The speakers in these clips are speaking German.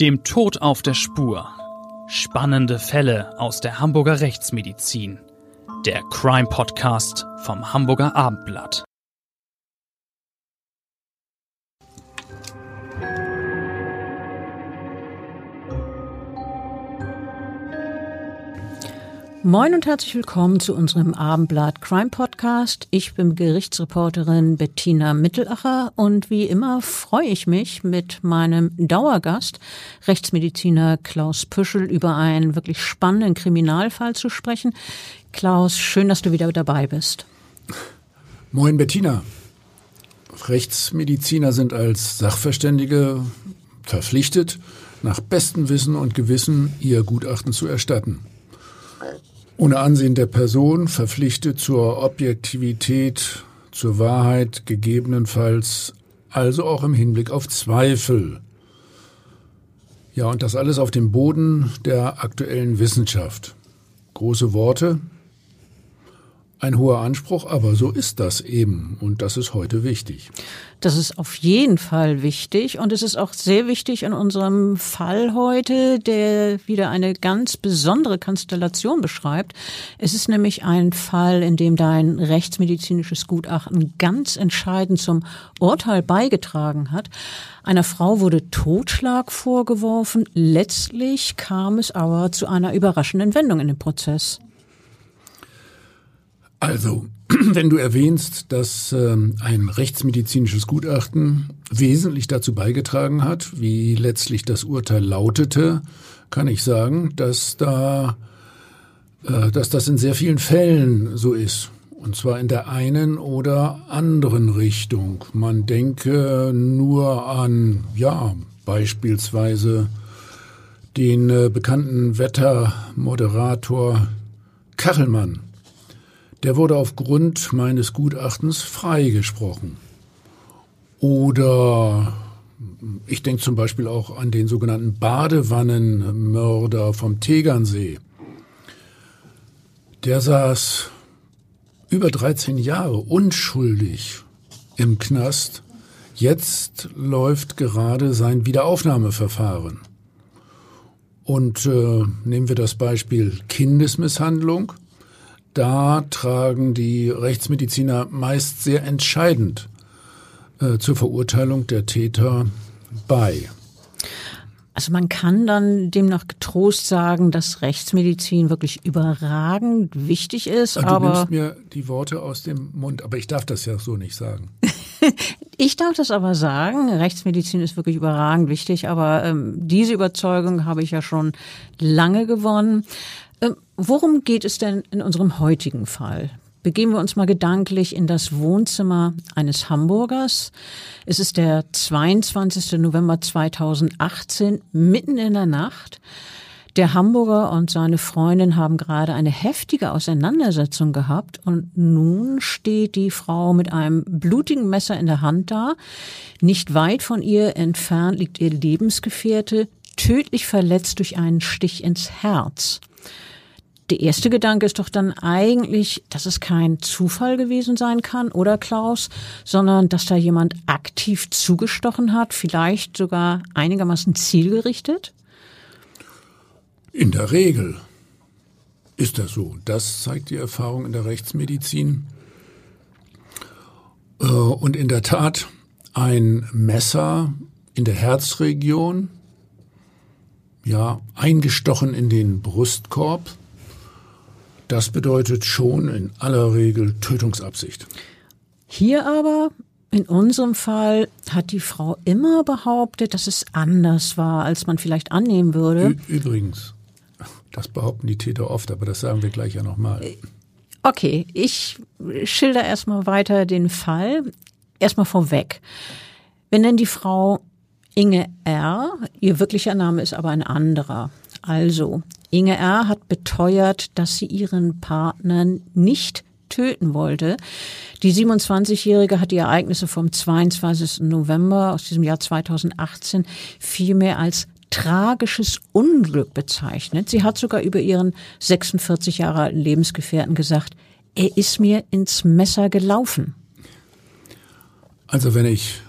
Dem Tod auf der Spur. Spannende Fälle aus der Hamburger Rechtsmedizin. Der Crime Podcast vom Hamburger Abendblatt. Moin und herzlich willkommen zu unserem Abendblatt Crime Podcast. Ich bin Gerichtsreporterin Bettina Mittelacher und wie immer freue ich mich mit meinem Dauergast, Rechtsmediziner Klaus Püschel, über einen wirklich spannenden Kriminalfall zu sprechen. Klaus, schön, dass du wieder dabei bist. Moin Bettina. Rechtsmediziner sind als Sachverständige verpflichtet, nach bestem Wissen und Gewissen ihr Gutachten zu erstatten ohne Ansehen der Person verpflichtet zur Objektivität, zur Wahrheit, gegebenenfalls also auch im Hinblick auf Zweifel. Ja, und das alles auf dem Boden der aktuellen Wissenschaft. Große Worte, ein hoher Anspruch, aber so ist das eben und das ist heute wichtig. Das ist auf jeden Fall wichtig und es ist auch sehr wichtig in unserem Fall heute, der wieder eine ganz besondere Konstellation beschreibt. Es ist nämlich ein Fall, in dem dein rechtsmedizinisches Gutachten ganz entscheidend zum Urteil beigetragen hat. Einer Frau wurde Totschlag vorgeworfen. Letztlich kam es aber zu einer überraschenden Wendung in dem Prozess. Also, wenn du erwähnst, dass ähm, ein rechtsmedizinisches Gutachten wesentlich dazu beigetragen hat, wie letztlich das Urteil lautete, kann ich sagen, dass da, äh, dass das in sehr vielen Fällen so ist. Und zwar in der einen oder anderen Richtung. Man denke nur an, ja, beispielsweise den äh, bekannten Wettermoderator Kachelmann der wurde aufgrund meines Gutachtens freigesprochen. Oder ich denke zum Beispiel auch an den sogenannten Badewannenmörder vom Tegernsee. Der saß über 13 Jahre unschuldig im Knast. Jetzt läuft gerade sein Wiederaufnahmeverfahren. Und äh, nehmen wir das Beispiel Kindesmisshandlung da tragen die Rechtsmediziner meist sehr entscheidend äh, zur Verurteilung der Täter bei. Also man kann dann demnach getrost sagen, dass Rechtsmedizin wirklich überragend wichtig ist. Du aber nimmst mir die Worte aus dem Mund, aber ich darf das ja so nicht sagen. ich darf das aber sagen. Rechtsmedizin ist wirklich überragend wichtig, aber ähm, diese Überzeugung habe ich ja schon lange gewonnen. Ähm, worum geht es denn in unserem heutigen Fall? Begeben wir uns mal gedanklich in das Wohnzimmer eines Hamburgers. Es ist der 22. November 2018, mitten in der Nacht. Der Hamburger und seine Freundin haben gerade eine heftige Auseinandersetzung gehabt und nun steht die Frau mit einem blutigen Messer in der Hand da. Nicht weit von ihr entfernt liegt ihr Lebensgefährte, tödlich verletzt durch einen Stich ins Herz der erste Gedanke ist doch dann eigentlich, dass es kein Zufall gewesen sein kann, oder Klaus, sondern dass da jemand aktiv zugestochen hat, vielleicht sogar einigermaßen zielgerichtet? In der Regel ist das so. Das zeigt die Erfahrung in der Rechtsmedizin. Äh, und in der Tat ein Messer in der Herzregion, ja, eingestochen in den Brustkorb, das bedeutet schon in aller Regel Tötungsabsicht. Hier aber in unserem Fall hat die Frau immer behauptet, dass es anders war, als man vielleicht annehmen würde. Übrigens, das behaupten die Täter oft, aber das sagen wir gleich ja nochmal. Okay, ich schilder erstmal weiter den Fall. Erstmal vorweg. Wenn denn die Frau Inge R., ihr wirklicher Name ist aber ein anderer. Also, Inge R. hat beteuert, dass sie ihren Partner nicht töten wollte. Die 27-Jährige hat die Ereignisse vom 22. November aus diesem Jahr 2018 vielmehr als tragisches Unglück bezeichnet. Sie hat sogar über ihren 46 Jahre alten Lebensgefährten gesagt, er ist mir ins Messer gelaufen. Also wenn ich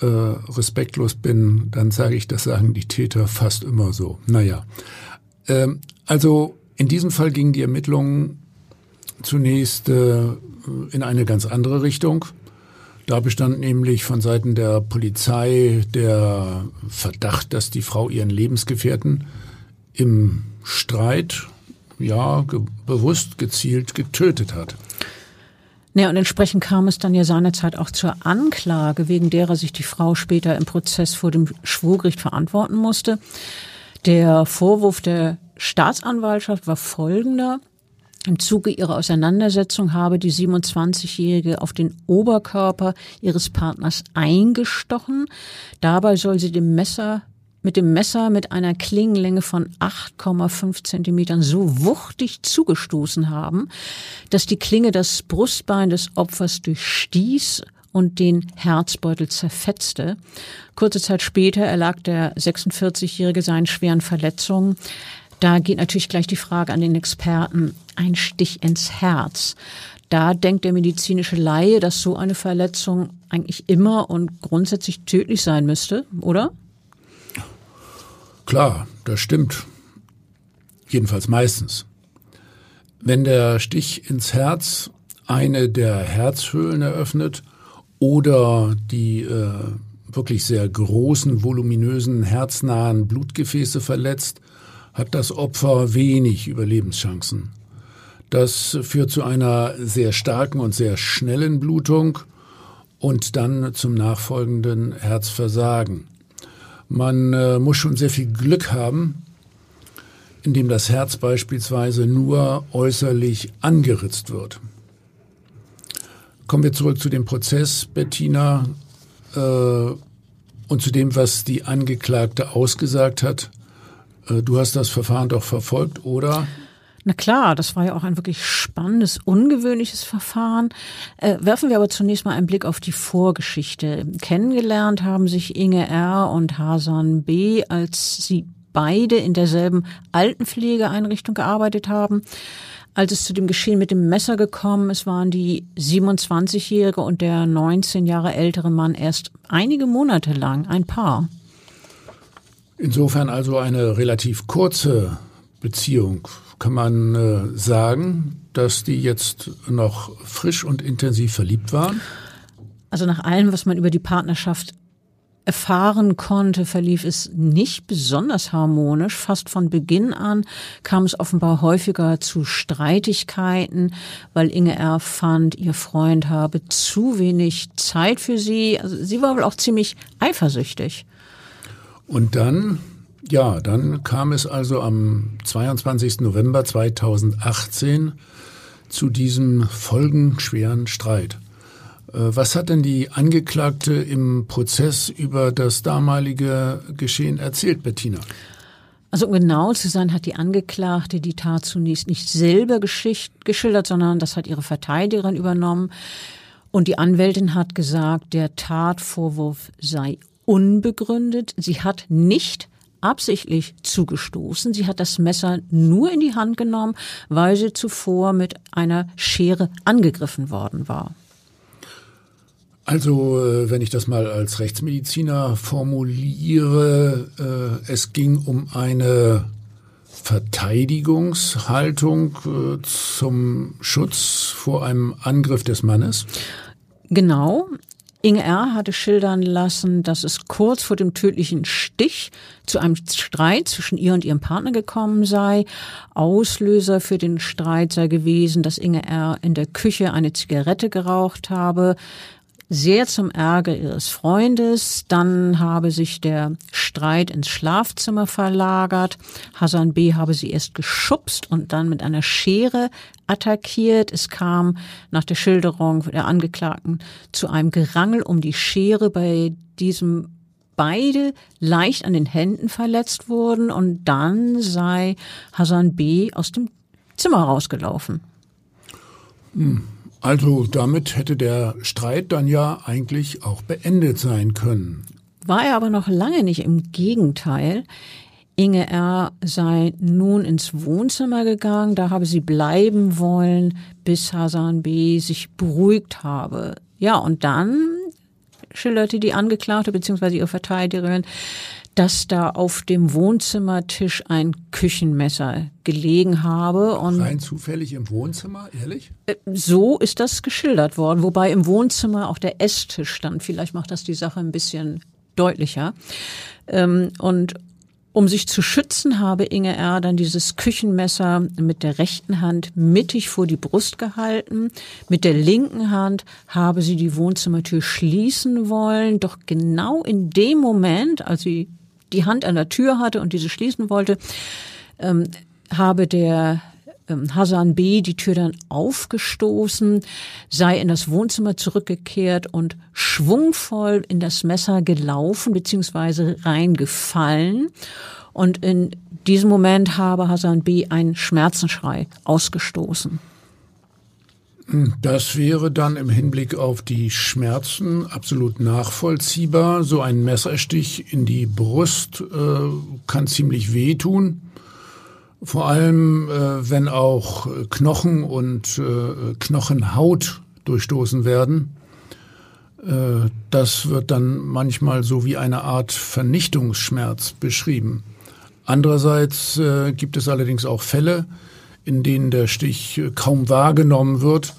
äh, respektlos bin, dann sage ich, das sagen die Täter fast immer so. Naja, ähm, also in diesem Fall gingen die Ermittlungen zunächst äh, in eine ganz andere Richtung. Da bestand nämlich von Seiten der Polizei der Verdacht, dass die Frau ihren Lebensgefährten im Streit, ja, ge bewusst gezielt getötet hat. Ja, und entsprechend kam es dann ja seinerzeit auch zur Anklage, wegen derer sich die Frau später im Prozess vor dem Schwurgericht verantworten musste. Der Vorwurf der Staatsanwaltschaft war folgender. Im Zuge ihrer Auseinandersetzung habe die 27-Jährige auf den Oberkörper ihres Partners eingestochen. Dabei soll sie dem Messer mit dem Messer mit einer Klingenlänge von 8,5 Zentimetern so wuchtig zugestoßen haben, dass die Klinge das Brustbein des Opfers durchstieß und den Herzbeutel zerfetzte. Kurze Zeit später erlag der 46-Jährige seinen schweren Verletzungen. Da geht natürlich gleich die Frage an den Experten, ein Stich ins Herz. Da denkt der medizinische Laie, dass so eine Verletzung eigentlich immer und grundsätzlich tödlich sein müsste, oder? Klar, das stimmt. Jedenfalls meistens. Wenn der Stich ins Herz eine der Herzhöhlen eröffnet oder die äh, wirklich sehr großen, voluminösen, herznahen Blutgefäße verletzt, hat das Opfer wenig Überlebenschancen. Das führt zu einer sehr starken und sehr schnellen Blutung und dann zum nachfolgenden Herzversagen. Man äh, muss schon sehr viel Glück haben, indem das Herz beispielsweise nur äußerlich angeritzt wird. Kommen wir zurück zu dem Prozess, Bettina, äh, und zu dem, was die Angeklagte ausgesagt hat. Äh, du hast das Verfahren doch verfolgt, oder? Na klar, das war ja auch ein wirklich spannendes, ungewöhnliches Verfahren. Äh, werfen wir aber zunächst mal einen Blick auf die Vorgeschichte. Kennengelernt haben sich Inge R. und Hasan B., als sie beide in derselben Altenpflegeeinrichtung gearbeitet haben. Als es zu dem Geschehen mit dem Messer gekommen ist, waren die 27-jährige und der 19 Jahre ältere Mann erst einige Monate lang ein Paar. Insofern also eine relativ kurze Beziehung kann man äh, sagen, dass die jetzt noch frisch und intensiv verliebt waren? Also nach allem, was man über die Partnerschaft erfahren konnte, verlief es nicht besonders harmonisch. Fast von Beginn an kam es offenbar häufiger zu Streitigkeiten, weil Inge R. fand, ihr Freund habe zu wenig Zeit für sie. Also sie war wohl auch ziemlich eifersüchtig. Und dann ja, dann kam es also am 22. November 2018 zu diesem folgenschweren Streit. Äh, was hat denn die Angeklagte im Prozess über das damalige Geschehen erzählt, Bettina? Also um genau zu sein, hat die Angeklagte die Tat zunächst nicht selber geschildert, sondern das hat ihre Verteidigerin übernommen. Und die Anwältin hat gesagt, der Tatvorwurf sei unbegründet. Sie hat nicht absichtlich zugestoßen. Sie hat das Messer nur in die Hand genommen, weil sie zuvor mit einer Schere angegriffen worden war. Also, äh, wenn ich das mal als Rechtsmediziner formuliere, äh, es ging um eine Verteidigungshaltung äh, zum Schutz vor einem Angriff des Mannes? Genau. Inge R. hatte schildern lassen, dass es kurz vor dem tödlichen Stich zu einem Streit zwischen ihr und ihrem Partner gekommen sei. Auslöser für den Streit sei gewesen, dass Inge R. in der Küche eine Zigarette geraucht habe sehr zum Ärger ihres Freundes. Dann habe sich der Streit ins Schlafzimmer verlagert. Hassan B. habe sie erst geschubst und dann mit einer Schere attackiert. Es kam nach der Schilderung der Angeklagten zu einem Gerangel um die Schere, bei diesem beide leicht an den Händen verletzt wurden und dann sei Hassan B. aus dem Zimmer rausgelaufen. Hm. Also damit hätte der Streit dann ja eigentlich auch beendet sein können. War er aber noch lange nicht, im Gegenteil. Inge R. sei nun ins Wohnzimmer gegangen, da habe sie bleiben wollen, bis Hasan B. sich beruhigt habe. Ja, und dann schilderte die Angeklagte bzw. ihre Verteidigerin, dass da auf dem Wohnzimmertisch ein Küchenmesser gelegen habe. Und Rein zufällig im Wohnzimmer, ehrlich? Äh, so ist das geschildert worden, wobei im Wohnzimmer auch der Esstisch stand. Vielleicht macht das die Sache ein bisschen deutlicher. Ähm, und um sich zu schützen, habe Inge R. dann dieses Küchenmesser mit der rechten Hand mittig vor die Brust gehalten. Mit der linken Hand habe sie die Wohnzimmertür schließen wollen. Doch genau in dem Moment, als sie die Hand an der Tür hatte und diese schließen wollte, ähm, habe der ähm, Hasan B. die Tür dann aufgestoßen, sei in das Wohnzimmer zurückgekehrt und schwungvoll in das Messer gelaufen bzw. reingefallen. Und in diesem Moment habe Hasan B. einen Schmerzenschrei ausgestoßen. Das wäre dann im Hinblick auf die Schmerzen absolut nachvollziehbar. So ein Messerstich in die Brust äh, kann ziemlich wehtun. Vor allem, äh, wenn auch Knochen und äh, Knochenhaut durchstoßen werden. Äh, das wird dann manchmal so wie eine Art Vernichtungsschmerz beschrieben. Andererseits äh, gibt es allerdings auch Fälle, in denen der Stich kaum wahrgenommen wird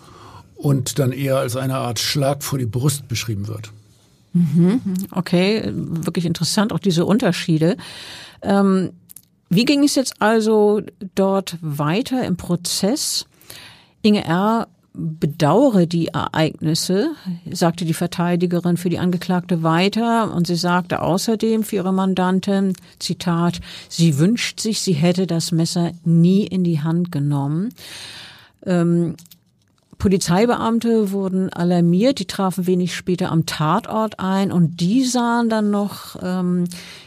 und dann eher als eine Art Schlag vor die Brust beschrieben wird. Mhm. Okay, wirklich interessant, auch diese Unterschiede. Ähm wie ging es jetzt also dort weiter im Prozess? Inge R. bedauere die Ereignisse, sagte die Verteidigerin für die Angeklagte weiter und sie sagte außerdem für ihre Mandantin, Zitat, sie wünscht sich, sie hätte das Messer nie in die Hand genommen. Ähm, Polizeibeamte wurden alarmiert, die trafen wenig später am Tatort ein und die sahen dann noch, ähm,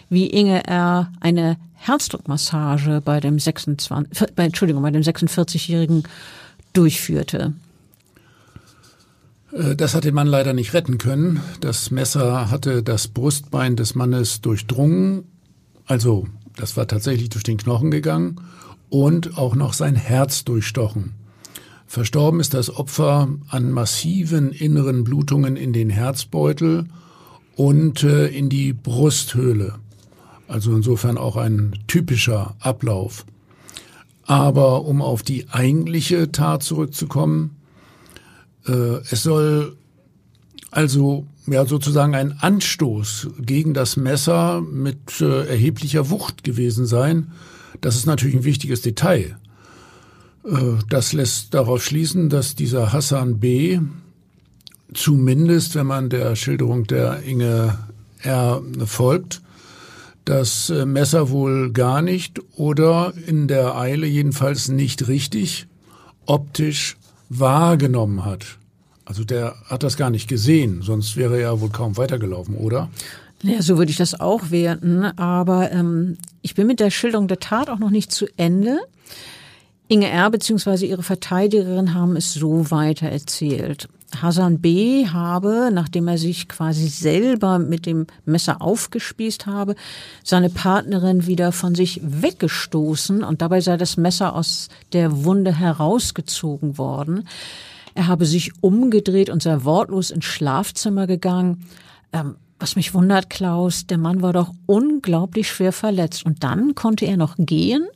wie Inge R. eine Herzdruckmassage bei dem 26, bei, Entschuldigung, bei dem 46-Jährigen durchführte. Äh, das hat den Mann leider nicht retten können. Das Messer hatte das Brustbein des Mannes durchdrungen. Also, das war tatsächlich durch den Knochen gegangen und auch noch sein Herz durchstochen. Verstorben ist das Opfer an massiven inneren Blutungen in den Herzbeutel und äh, in die Brusthöhle. Also insofern auch ein typischer Ablauf. Aber um auf die eigentliche Tat zurückzukommen, es soll also ja sozusagen ein Anstoß gegen das Messer mit äh, erheblicher Wucht gewesen sein. Das ist natürlich ein wichtiges Detail. Äh, das lässt darauf schließen, dass dieser Hassan B. zumindest, wenn man der Schilderung der Inge R. folgt, das äh, Messer wohl gar nicht oder in der Eile jedenfalls nicht richtig optisch wahrgenommen hat. Also der hat das gar nicht gesehen, sonst wäre er ja wohl kaum weitergelaufen, oder? Ja, so würde ich das auch werten. Aber ähm, ich bin mit der Schilderung der Tat auch noch nicht zu Ende. Inge R. bzw. ihre Verteidigerin haben es so weiter erzählt. Hasan B. habe, nachdem er sich quasi selber mit dem Messer aufgespießt habe, seine Partnerin wieder von sich weggestoßen und dabei sei das Messer aus der Wunde herausgezogen worden. Er habe sich umgedreht und sei wortlos ins Schlafzimmer gegangen. Ähm, was mich wundert, Klaus, der Mann war doch unglaublich schwer verletzt. Und dann konnte er noch gehen?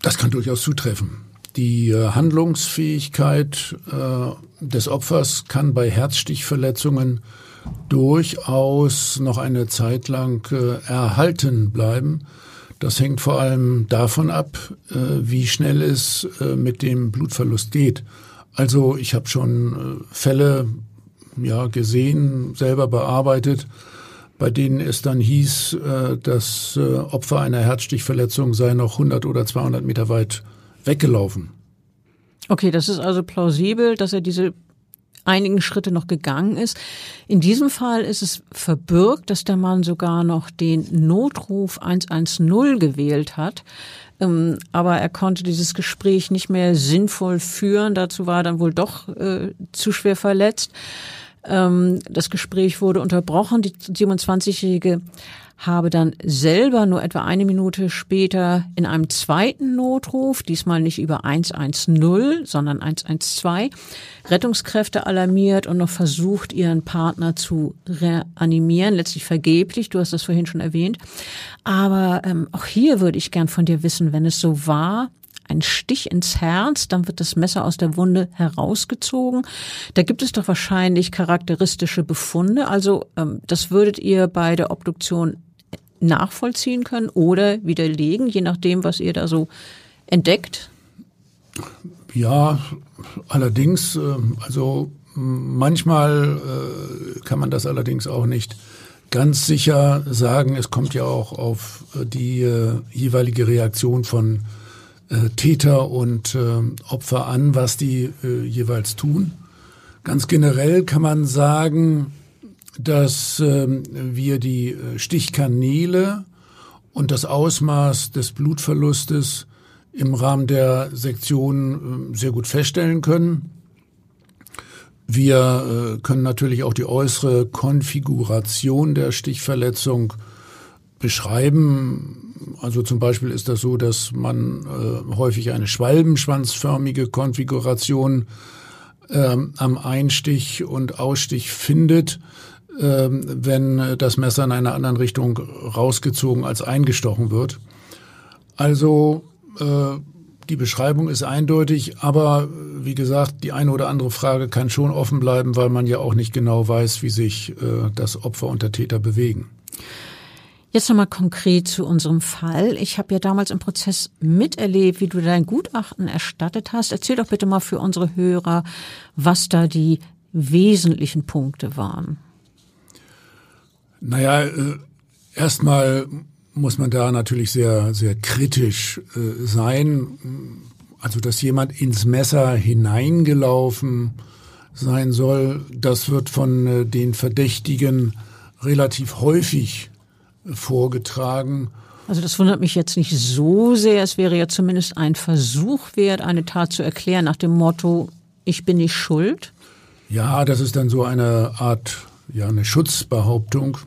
Das kann durchaus zutreffen. Die äh, Handlungsfähigkeit äh, des Opfers kann bei Herzstichverletzungen durchaus noch eine Zeit lang äh, erhalten bleiben. Das hängt vor allem davon ab, wie schnell es mit dem Blutverlust geht. Also ich habe schon Fälle ja gesehen, selber bearbeitet, bei denen es dann hieß, das Opfer einer Herzstichverletzung sei noch 100 oder 200 Meter weit weggelaufen. Okay, das ist also plausibel, dass er diese einigen Schritte noch gegangen ist. In diesem Fall ist es verbürgt, dass der Mann sogar noch den Notruf 110 gewählt hat. Ähm, aber er konnte dieses Gespräch nicht mehr sinnvoll führen. Dazu war er dann wohl doch äh, zu schwer verletzt. Ähm, das Gespräch wurde unterbrochen. Die 27-Jährige habe dann selber nur etwa eine Minute später in einem zweiten Notruf, diesmal nicht über 110, sondern 112, Rettungskräfte alarmiert und noch versucht, ihren Partner zu reanimieren, letztlich vergeblich, du hast das vorhin schon erwähnt. Aber ähm, auch hier würde ich gern von dir wissen, wenn es so war, ein Stich ins Herz, dann wird das Messer aus der Wunde herausgezogen. Da gibt es doch wahrscheinlich charakteristische Befunde. Also ähm, das würdet ihr bei der Obduktion nachvollziehen können oder widerlegen, je nachdem, was ihr da so entdeckt? Ja, allerdings, äh, also manchmal äh, kann man das allerdings auch nicht ganz sicher sagen. Es kommt ja auch auf äh, die jeweilige Reaktion von Täter und Opfer an, was die jeweils tun. Ganz generell kann man sagen, dass ähm, wir die äh, Stichkanäle und das Ausmaß des Blutverlustes im Rahmen der Sektion äh, sehr gut feststellen können. Wir äh, können natürlich auch die äußere Konfiguration der Stichverletzung beschreiben. Also zum Beispiel ist das so, dass man äh, häufig eine schwalbenschwanzförmige Konfiguration äh, am Einstich und Ausstich findet. Ähm, wenn das Messer in einer anderen Richtung rausgezogen als eingestochen wird. Also äh, die Beschreibung ist eindeutig, aber wie gesagt, die eine oder andere Frage kann schon offen bleiben, weil man ja auch nicht genau weiß, wie sich äh, das Opfer und der Täter bewegen. Jetzt nochmal konkret zu unserem Fall. Ich habe ja damals im Prozess miterlebt, wie du dein Gutachten erstattet hast. Erzähl doch bitte mal für unsere Hörer, was da die wesentlichen Punkte waren. Naja, äh, erstmal muss man da natürlich sehr, sehr kritisch äh, sein. Also, dass jemand ins Messer hineingelaufen sein soll, das wird von äh, den Verdächtigen relativ häufig vorgetragen. Also das wundert mich jetzt nicht so sehr. Es wäre ja zumindest ein Versuch wert, eine Tat zu erklären nach dem Motto, ich bin nicht schuld. Ja, das ist dann so eine Art, ja, eine Schutzbehauptung.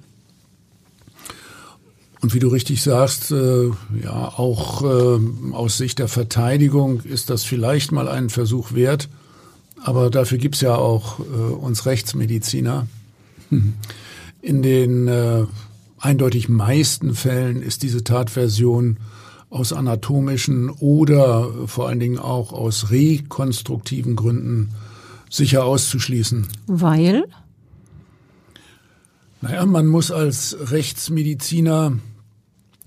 Und wie du richtig sagst, äh, ja, auch äh, aus Sicht der Verteidigung ist das vielleicht mal einen Versuch wert. Aber dafür gibt's ja auch äh, uns Rechtsmediziner. In den äh, eindeutig meisten Fällen ist diese Tatversion aus anatomischen oder vor allen Dingen auch aus rekonstruktiven Gründen sicher auszuschließen. Weil? Naja, man muss als Rechtsmediziner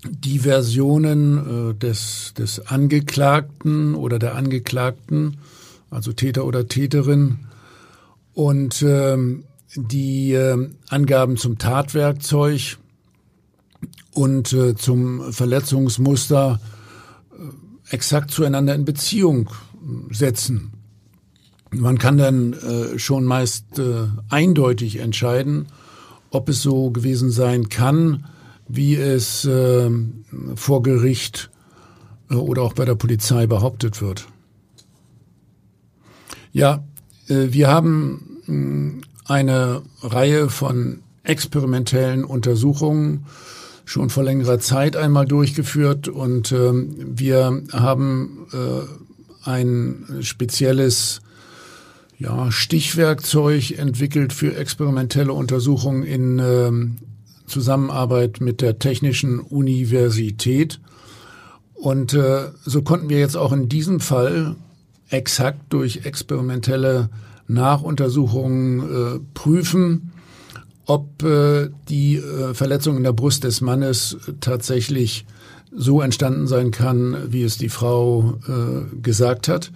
die Versionen äh, des, des Angeklagten oder der Angeklagten, also Täter oder Täterin, und ähm, die äh, Angaben zum Tatwerkzeug und äh, zum Verletzungsmuster äh, exakt zueinander in Beziehung setzen. Man kann dann äh, schon meist äh, eindeutig entscheiden, ob es so gewesen sein kann, wie es äh, vor Gericht äh, oder auch bei der Polizei behauptet wird. Ja, äh, wir haben äh, eine Reihe von experimentellen Untersuchungen schon vor längerer Zeit einmal durchgeführt und ähm, wir haben äh, ein spezielles ja, Stichwerkzeug entwickelt für experimentelle Untersuchungen in ähm, Zusammenarbeit mit der Technischen Universität. Und äh, so konnten wir jetzt auch in diesem Fall exakt durch experimentelle Nachuntersuchungen äh, prüfen, ob äh, die äh, Verletzung in der Brust des Mannes tatsächlich so entstanden sein kann, wie es die Frau äh, gesagt hat.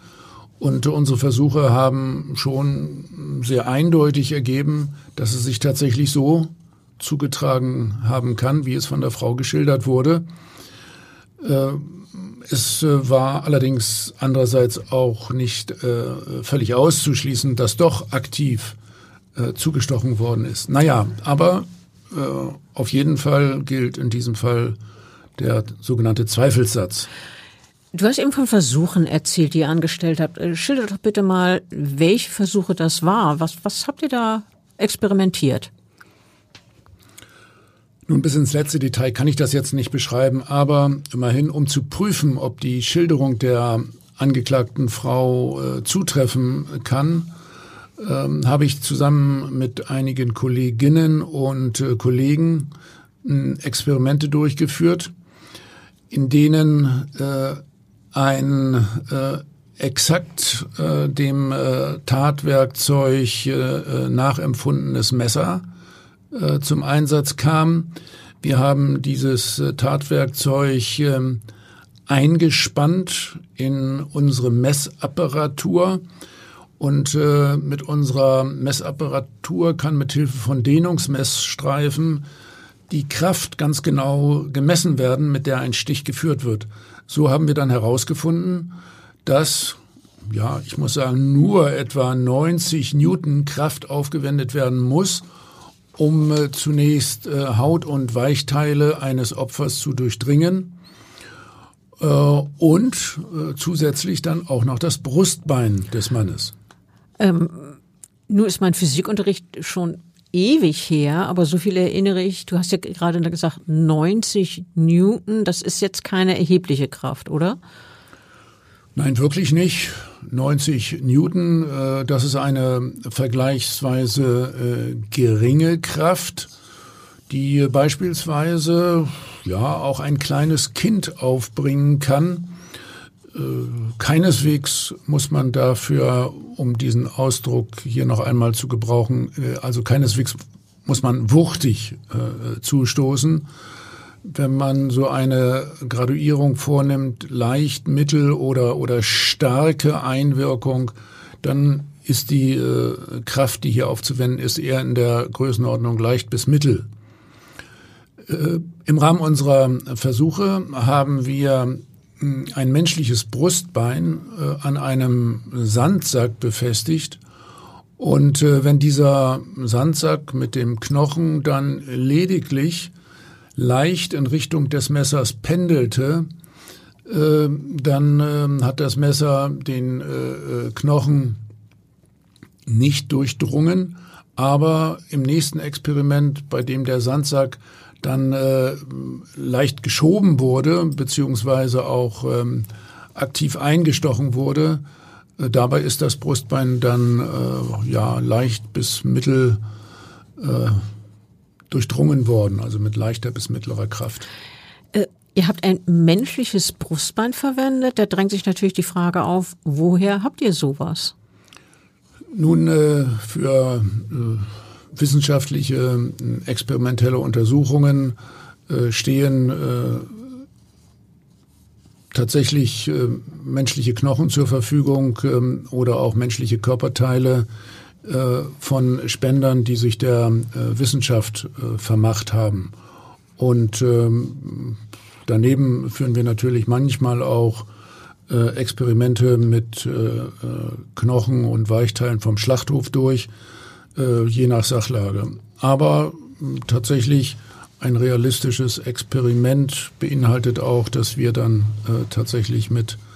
Und unsere Versuche haben schon sehr eindeutig ergeben, dass es sich tatsächlich so zugetragen haben kann, wie es von der Frau geschildert wurde. Äh, es äh, war allerdings andererseits auch nicht äh, völlig auszuschließen, dass doch aktiv zugestochen worden ist. Naja, aber auf jeden Fall gilt in diesem Fall der sogenannte Zweifelssatz. Du hast eben von Versuchen erzählt, die ihr angestellt habt. Schilder doch bitte mal, welche Versuche das war. Was, was habt ihr da experimentiert? Nun, bis ins letzte Detail kann ich das jetzt nicht beschreiben, aber immerhin, um zu prüfen, ob die Schilderung der angeklagten Frau äh, zutreffen kann, ähm, habe ich zusammen mit einigen Kolleginnen und äh, Kollegen äh, Experimente durchgeführt, in denen äh, ein äh, exakt äh, dem Tatwerkzeug nachempfundenes Messer äh, zum Einsatz kam. Wir haben dieses äh, Tatwerkzeug äh, eingespannt in unsere Messapparatur und äh, mit unserer Messapparatur kann mit Hilfe von Dehnungsmessstreifen die Kraft ganz genau gemessen werden, mit der ein Stich geführt wird. So haben wir dann herausgefunden, dass, ja, ich muss sagen, nur etwa 90 Newton Kraft aufgewendet werden muss, um äh, zunächst äh, Haut und Weichteile eines Opfers zu durchdringen äh, und zusätzlich dann auch noch das Brustbein des Mannes. Ähm, nur ist mein Physikunterricht schon ewig her, aber so viel erinnere ich. Du hast ja gerade gesagt 90 Newton. Das ist jetzt keine erhebliche Kraft, oder? Nein, wirklich nicht. 90 Newton, äh, das ist eine vergleichsweise äh, geringe Kraft, die beispielsweise ja auch ein kleines Kind aufbringen kann. Äh, keineswegs muss man dafür, um diesen Ausdruck hier noch einmal zu gebrauchen, also keineswegs muss man wuchtig zustoßen wenn man so eine Graduierung vornimmt, leicht, mittel oder, oder starke Einwirkung, dann ist die äh, Kraft, die hier aufzuwenden ist, eher in der Größenordnung leicht bis mittel. Äh, Im Rahmen unserer Versuche haben wir hm, ein menschliches Brustbein äh, an einem Sandsack befestigt. Und äh, wenn dieser Sandsack mit dem Knochen dann lediglich leicht in Richtung des Messers pendelte, äh, dann äh, hat das Messer den äh, äh, Knochen nicht durchdrungen, aber im nächsten Experiment, bei dem der Sandsack dann äh, leicht geschoben wurde, beziehungsweise auch ähm, aktiv eingestochen wurde, dabei ist das Brustbein dann ja leicht bis mittel durchdrungen worden, also mit leichter bis mittlerer Kraft. Äh, ihr habt ein menschliches Brustbein verwendet. Da drängt sich natürlich die Frage auf, woher habt ihr sowas? Nun, äh, für äh, wissenschaftliche, äh, experimentelle Untersuchungen äh, stehen äh, tatsächlich menschliche Knochen zur Verfügung ähm, oder auch menschliche Körperteile, von Spendern, die sich der äh, Wissenschaft äh, vermacht haben. Und ähm, daneben führen wir natürlich manchmal auch Experimente mit Knochen und Weichteilen vom Schlachthof durch, je nach Sachlage. Aber tatsächlich ein realistisches Experiment beinhaltet auch, dass wir dann tatsächlich mit äh,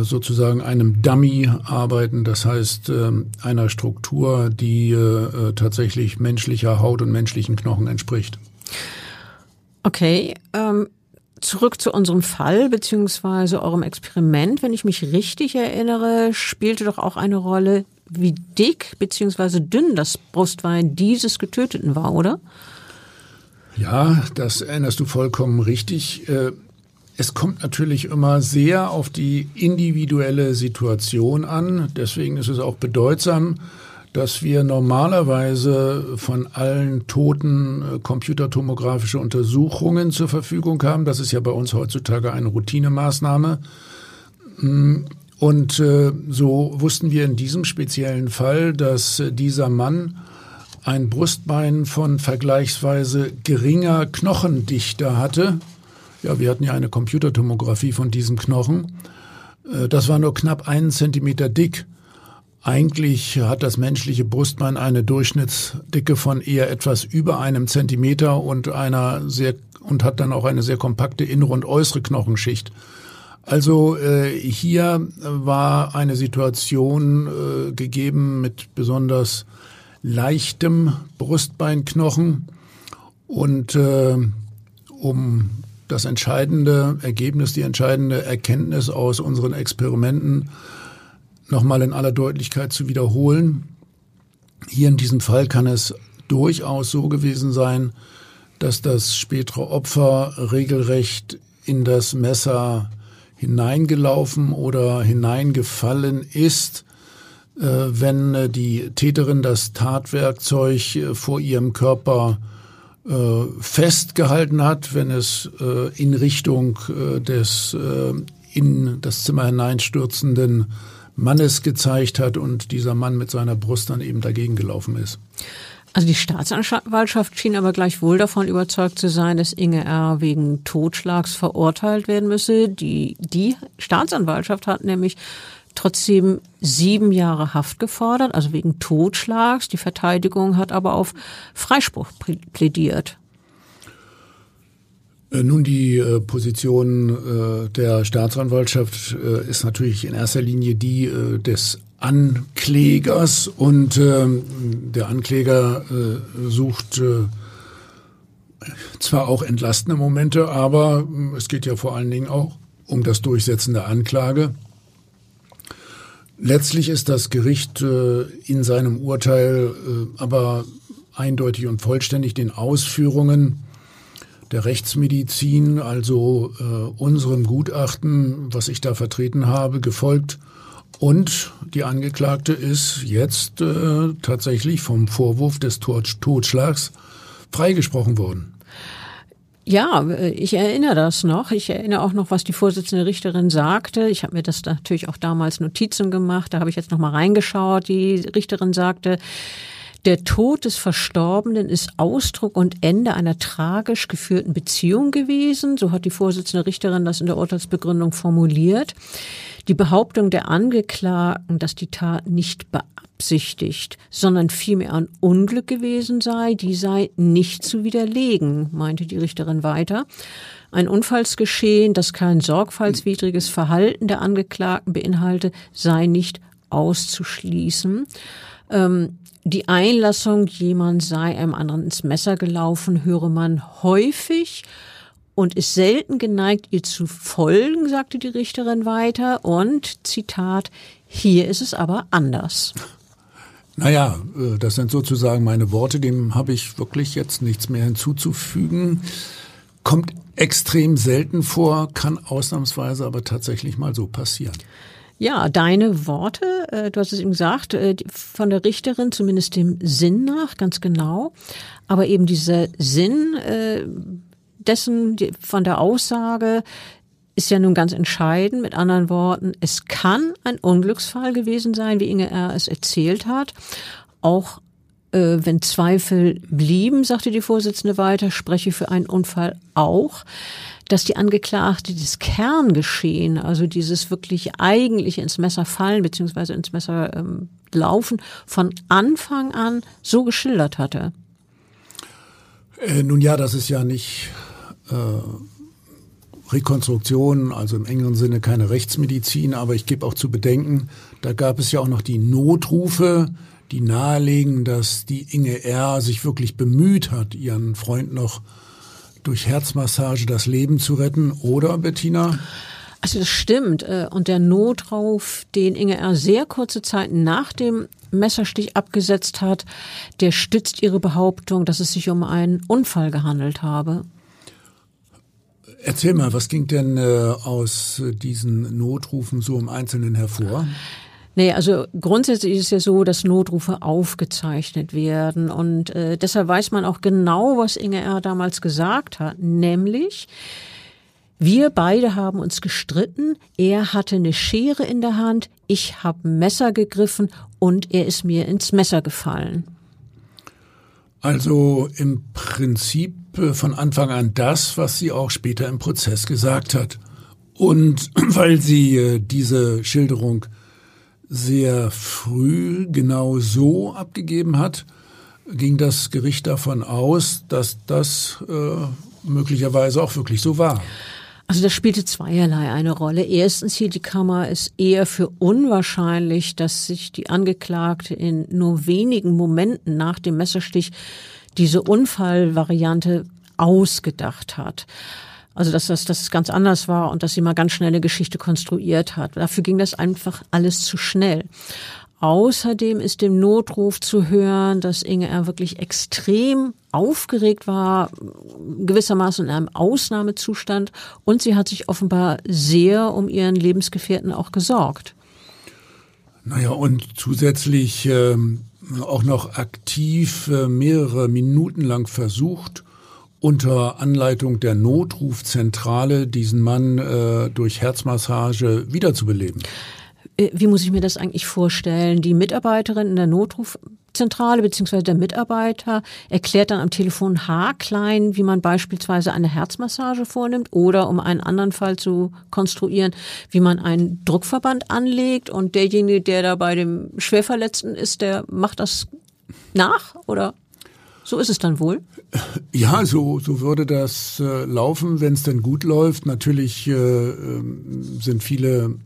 sozusagen einem Dummy arbeiten, das heißt ähm, einer Struktur, die äh, tatsächlich menschlicher Haut und menschlichen Knochen entspricht. Okay, ähm, zurück zu unserem Fall beziehungsweise eurem Experiment. Wenn ich mich richtig erinnere, spielte doch auch eine Rolle, wie dick beziehungsweise dünn das Brustwein dieses Getöteten war, oder? Ja, das erinnerst du vollkommen richtig. Es kommt natürlich immer sehr auf die individuelle Situation an. Deswegen ist es auch bedeutsam, dass wir normalerweise von allen Toten äh, computertomografische Untersuchungen zur Verfügung haben. Das ist ja bei uns heutzutage eine Routinemaßnahme. Mm, und äh, so wussten wir in diesem speziellen Fall, dass äh, dieser Mann ein Brustbein von vergleichsweise geringer Knochendichte hatte ja, wir hatten ja eine Computertomographie von diesem Knochen. Äh, das war nur knapp einen Zentimeter dick. Eigentlich hat das menschliche Brustbein eine Durchschnittsdicke von eher etwas über einem Zentimeter und einer sehr und hat dann auch eine sehr kompakte innere und äußere Knochenschicht. Also äh, hier war eine Situation äh, gegeben mit besonders leichtem Brustbeinknochen. Und äh, um das entscheidende Ergebnis, die entscheidende Erkenntnis aus unseren Experimenten nochmal in aller Deutlichkeit zu wiederholen. Hier in diesem Fall kann es durchaus so gewesen sein, dass das spätere Opfer regelrecht in das Messer hineingelaufen oder hineingefallen ist, äh, wenn äh, die Täterin das Tatwerkzeug äh, vor ihrem Körper festgehalten hat, wenn es in Richtung des in das Zimmer hineinstürzenden Mannes gezeigt hat und dieser Mann mit seiner Brust dann eben dagegen gelaufen ist. Also die Staatsanwaltschaft schien aber gleichwohl davon überzeugt zu sein, dass Inge R. wegen Totschlags verurteilt werden müsse. Die, die Staatsanwaltschaft hat nämlich trotzdem sieben Jahre Haft gefordert, also wegen Totschlags. Die Verteidigung hat aber auf Freispruch plädiert. Äh, nun, die äh, Position äh, der Staatsanwaltschaft ist natürlich in erster Linie die des Anklägers und ähm, der Ankläger sucht zwar auch entlastende Momente, aber es geht ja vor allen Dingen auch um das Durchsetzen der Anklage. Letztlich ist das Gericht in seinem Urteil aber eindeutig und vollständig den Ausführungen der Rechtsmedizin, also äh, unserem Gutachten, was ich da vertreten habe, gefolgt. Und die Angeklagte ist jetzt äh, tatsächlich vom Vorwurf des Totschlags freigesprochen worden. Ja, ich erinnere das noch. Ich erinnere auch noch, was die Vorsitzende Richterin sagte. Ich habe mir das natürlich auch damals Notizen gemacht. Da habe ich jetzt noch mal reingeschaut. Die Richterin sagte, der Tod des Verstorbenen ist Ausdruck und Ende einer tragisch geführten Beziehung gewesen. So hat die Vorsitzende Richterin das in der Urteilsbegründung formuliert. Die Behauptung der Angeklagten, dass die Tat nicht beabsichtigt, sondern vielmehr ein Unglück gewesen sei, die sei nicht zu widerlegen, meinte die Richterin weiter. Ein Unfallsgeschehen, das kein sorgfaltswidriges Verhalten der Angeklagten beinhalte, sei nicht auszuschließen. Ähm, die Einlassung, jemand sei einem anderen ins Messer gelaufen, höre man häufig und ist selten geneigt, ihr zu folgen, sagte die Richterin weiter. Und Zitat, hier ist es aber anders. Naja, äh, das sind sozusagen meine Worte, dem habe ich wirklich jetzt nichts mehr hinzuzufügen. Kommt extrem selten vor, kann ausnahmsweise aber tatsächlich mal so passieren. Ja, deine Worte, äh, du hast es eben gesagt, äh, von der Richterin zumindest dem Sinn nach, ganz genau. Aber eben dieser Sinn äh, dessen, von der Aussage, ist ja nun ganz entscheidend. Mit anderen Worten, es kann ein Unglücksfall gewesen sein, wie Inge R. es erzählt hat. Auch äh, wenn Zweifel blieben, sagte die Vorsitzende weiter, spreche für einen Unfall auch dass die Angeklagte das Kerngeschehen, also dieses wirklich eigentlich ins Messer fallen beziehungsweise ins Messer ähm, laufen, von Anfang an so geschildert hatte. Äh, nun ja, das ist ja nicht äh, Rekonstruktion, also im engeren Sinne keine Rechtsmedizin, aber ich gebe auch zu bedenken, da gab es ja auch noch die Notrufe, die nahelegen, dass die Inge R. sich wirklich bemüht hat, ihren Freund noch durch Herzmassage das Leben zu retten, oder Bettina? Also das stimmt. Äh, und der Notruf, den Inge R. sehr kurze Zeit nach dem Messerstich abgesetzt hat, der stützt ihre Behauptung, dass es sich um einen Unfall gehandelt habe. Erzähl mal, was ging denn äh, aus diesen Notrufen so im Einzelnen hervor? Nee, also grundsätzlich ist es ja so, dass Notrufe aufgezeichnet werden und äh, deshalb weiß man auch genau, was Inge R. damals gesagt hat, nämlich wir beide haben uns gestritten, er hatte eine Schere in der Hand, ich habe Messer gegriffen und er ist mir ins Messer gefallen. Also im Prinzip äh, von Anfang an das, was sie auch später im Prozess gesagt hat. Und weil sie äh, diese Schilderung sehr früh genau so abgegeben hat, ging das Gericht davon aus, dass das äh, möglicherweise auch wirklich so war. Also das spielte zweierlei eine Rolle. Erstens hielt die Kammer es eher für unwahrscheinlich, dass sich die Angeklagte in nur wenigen Momenten nach dem Messerstich diese Unfallvariante ausgedacht hat. Also dass das, dass es ganz anders war und dass sie mal ganz schnell eine Geschichte konstruiert hat. Dafür ging das einfach alles zu schnell. Außerdem ist dem Notruf zu hören, dass Inge R. wirklich extrem aufgeregt war, gewissermaßen in einem Ausnahmezustand und sie hat sich offenbar sehr um ihren Lebensgefährten auch gesorgt. Naja, und zusätzlich äh, auch noch aktiv äh, mehrere Minuten lang versucht, unter Anleitung der Notrufzentrale diesen Mann äh, durch Herzmassage wiederzubeleben. Äh, wie muss ich mir das eigentlich vorstellen? Die Mitarbeiterin in der Notrufzentrale beziehungsweise der Mitarbeiter erklärt dann am Telefon haarklein, wie man beispielsweise eine Herzmassage vornimmt oder um einen anderen Fall zu konstruieren, wie man einen Druckverband anlegt und derjenige, der da bei dem Schwerverletzten ist, der macht das nach oder so ist es dann wohl? Ja, so, so würde das äh, laufen, wenn es denn gut läuft. Natürlich äh, ähm, sind viele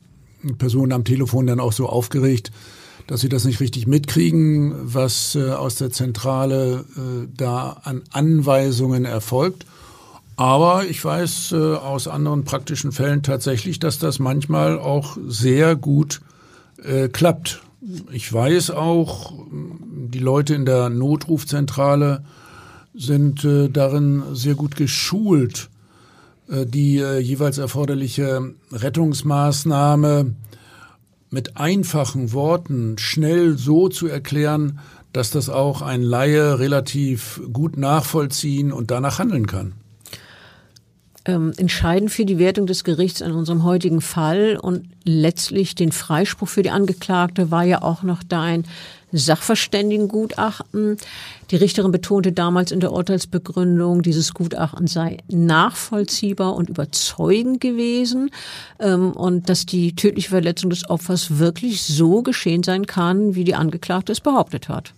Personen am Telefon dann auch so aufgeregt, dass sie das nicht richtig mitkriegen, was äh, aus der Zentrale äh, da an Anweisungen erfolgt. Aber ich weiß äh, aus anderen praktischen Fällen tatsächlich, dass das manchmal auch sehr gut äh, klappt. Ich weiß auch, die Leute in der Notrufzentrale sind äh, darin sehr gut geschult, äh, die äh, jeweils erforderliche Rettungsmaßnahme mit einfachen Worten schnell so zu erklären, dass das auch ein Laie relativ gut nachvollziehen und danach handeln kann. Ähm, entscheidend für die Wertung des Gerichts an unserem heutigen Fall und letztlich den Freispruch für die Angeklagte war ja auch noch dein Sachverständigengutachten. Die Richterin betonte damals in der Urteilsbegründung, dieses Gutachten sei nachvollziehbar und überzeugend gewesen ähm, und dass die tödliche Verletzung des Opfers wirklich so geschehen sein kann, wie die Angeklagte es behauptet hat.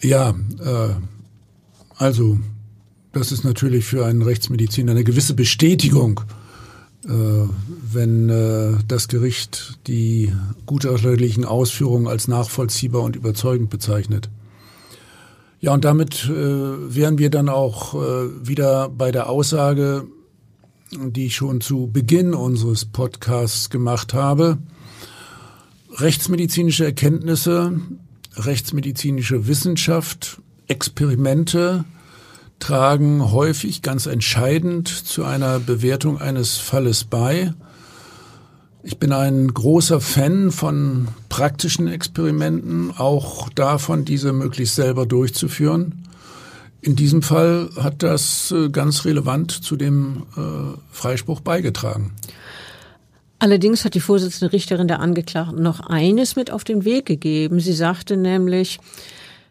Ja, äh, also das ist natürlich für einen Rechtsmediziner eine gewisse Bestätigung äh, wenn äh, das Gericht die gutachterlichen Ausführungen als nachvollziehbar und überzeugend bezeichnet. Ja, und damit äh, wären wir dann auch wieder bei der Aussage, die ich schon zu Beginn unseres Podcasts gemacht habe. Rechtsmedizinische Erkenntnisse, rechtsmedizinische Wissenschaft, Experimente, tragen häufig ganz entscheidend zu einer Bewertung eines Falles bei. Ich bin ein großer Fan von praktischen Experimenten, auch davon, diese möglichst selber durchzuführen. In diesem Fall hat das äh, ganz relevant zu dem äh, Freispruch beigetragen. Allerdings hat die Vorsitzende Richterin der Angeklagten noch eines mit auf den Weg gegeben. Sie sagte nämlich,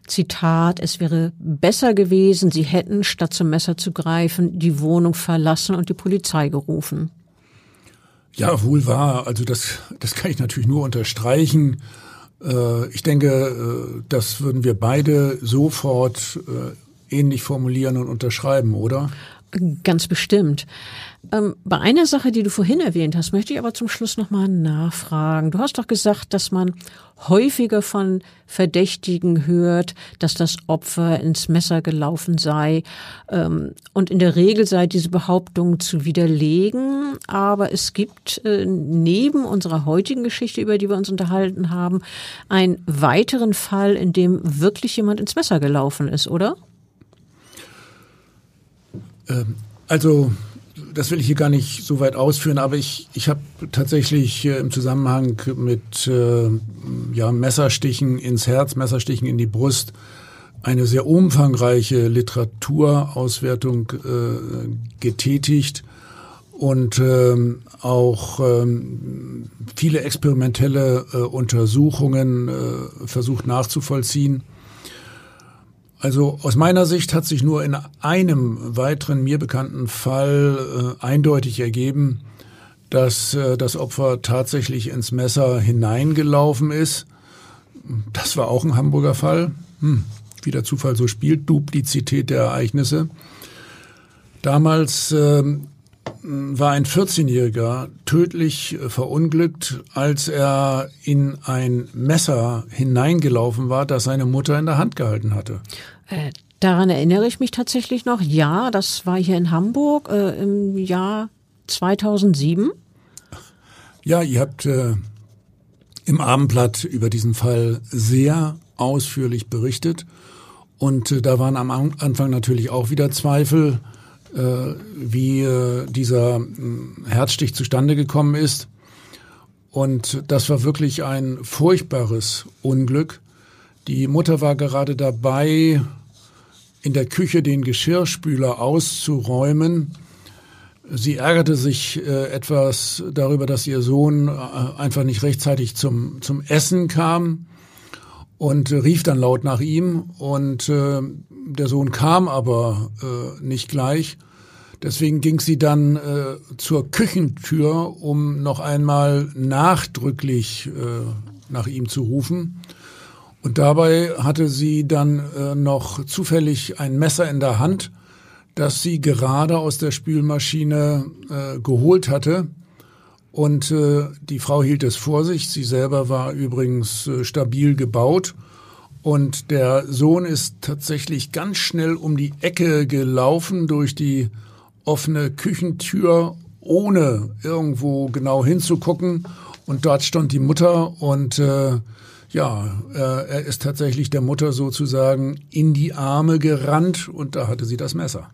Zitat, es wäre besser gewesen, sie hätten, statt zum Messer zu greifen, die Wohnung verlassen und die Polizei gerufen. Ja, wohl wahr. Also das, das kann ich natürlich nur unterstreichen. Äh, ich denke, äh, das würden wir beide sofort äh, ähnlich formulieren und unterschreiben, oder? Ganz bestimmt. Ähm, bei einer Sache, die du vorhin erwähnt hast, möchte ich aber zum Schluss nochmal nachfragen. Du hast doch gesagt, dass man häufiger von Verdächtigen hört, dass das Opfer ins Messer gelaufen sei. Ähm, und in der Regel sei diese Behauptung zu widerlegen. Aber es gibt äh, neben unserer heutigen Geschichte, über die wir uns unterhalten haben, einen weiteren Fall, in dem wirklich jemand ins Messer gelaufen ist, oder? Ähm, also das will ich hier gar nicht so weit ausführen, aber ich, ich habe tatsächlich äh, im Zusammenhang mit äh, ja, Messerstichen ins Herz, Messerstichen in die Brust eine sehr umfangreiche Literaturauswertung äh, getätigt und ähm, auch ähm, viele experimentelle äh, Untersuchungen äh, versucht nachzuvollziehen. Also aus meiner Sicht hat sich nur in einem weiteren mir bekannten Fall äh, eindeutig ergeben, dass äh, das Opfer tatsächlich ins Messer hineingelaufen ist. Das war auch ein Hamburger Fall. Hm, wie der Zufall so spielt, Duplizität der Ereignisse. Damals ähm, war ein 14-Jähriger tödlich verunglückt, als er in ein Messer hineingelaufen war, das seine Mutter in der Hand gehalten hatte. Äh, daran erinnere ich mich tatsächlich noch. Ja, das war hier in Hamburg äh, im Jahr 2007. Ja, ihr habt äh, im Abendblatt über diesen Fall sehr ausführlich berichtet. Und äh, da waren am Anfang natürlich auch wieder Zweifel äh, wie dieser hm, Herzstich zustande gekommen ist. Und das war wirklich ein furchtbares Unglück. Die Mutter war gerade dabei, in der Küche den Geschirrspüler auszuräumen. Sie ärgerte sich äh, etwas darüber, dass ihr Sohn äh, einfach nicht rechtzeitig zum, zum Essen kam und äh, rief dann laut nach ihm. Und äh, der Sohn kam aber äh, nicht gleich. Deswegen ging sie dann äh, zur Küchentür, um noch einmal nachdrücklich nach ihm zu rufen. Und dabei hatte sie dann äh, noch zufällig ein Messer in der Hand, das sie gerade aus der Spülmaschine äh, geholt hatte. Und äh, die Frau hielt es vor sich. Sie selber war übrigens äh, stabil gebaut. Und der Sohn ist tatsächlich ganz schnell um die Ecke gelaufen durch die offene Küchentür, ohne irgendwo genau hinzugucken. Und dort stand die Mutter und äh, ja, äh, er ist tatsächlich der Mutter sozusagen in die Arme gerannt und da hatte sie das Messer.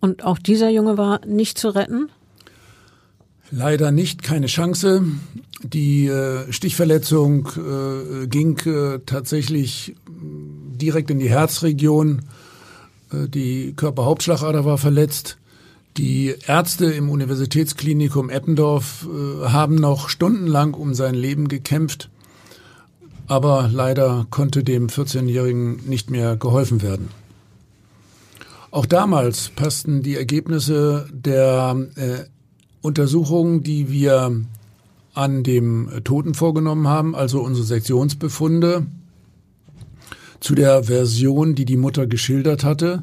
Und auch dieser Junge war nicht zu retten? Leider nicht, keine Chance. Die äh, Stichverletzung äh, ging tatsächlich direkt in die Herzregion. Die Körperhauptschlagader war verletzt. Die Ärzte im Universitätsklinikum Eppendorf haben noch stundenlang um sein Leben gekämpft, aber leider konnte dem 14-Jährigen nicht mehr geholfen werden. Auch damals passten die Ergebnisse der äh, Untersuchungen, die wir an dem Toten vorgenommen haben, also unsere Sektionsbefunde, zu der Version, die die Mutter geschildert hatte.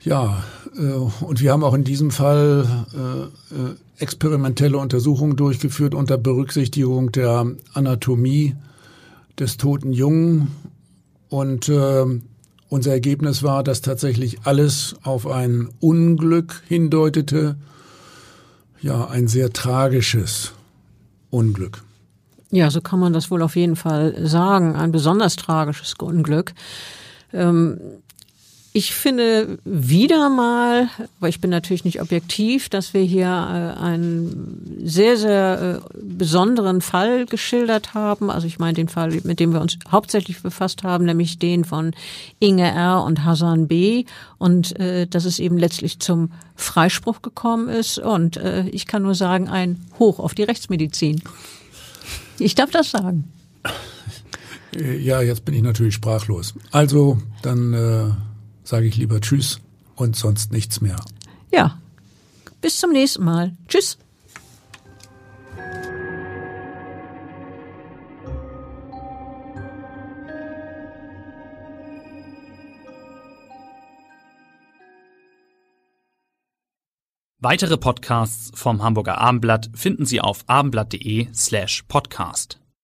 Ja, äh, und wir haben auch in diesem Fall äh, äh, experimentelle Untersuchungen durchgeführt unter Berücksichtigung der Anatomie des toten Jungen. Und unser Ergebnis war, dass tatsächlich alles auf ein Unglück hindeutete. Ja, ein sehr tragisches Unglück. Ja, so kann man das wohl auf jeden Fall sagen. Ein besonders tragisches Unglück. Ähm, ich finde wieder mal, aber ich bin natürlich nicht objektiv, dass wir hier äh, einen sehr, sehr äh, besonderen Fall geschildert haben. Also ich meine den Fall, mit dem wir uns hauptsächlich befasst haben, nämlich den von Inge R. und Hasan B. Und äh, dass es eben letztlich zum Freispruch gekommen ist. Und äh, ich kann nur sagen, ein Hoch auf die Rechtsmedizin. Ich darf das sagen. Ja, jetzt bin ich natürlich sprachlos. Also, dann äh, sage ich lieber Tschüss und sonst nichts mehr. Ja, bis zum nächsten Mal. Tschüss. Weitere Podcasts vom Hamburger Abendblatt finden Sie auf abendblatt.de slash podcast.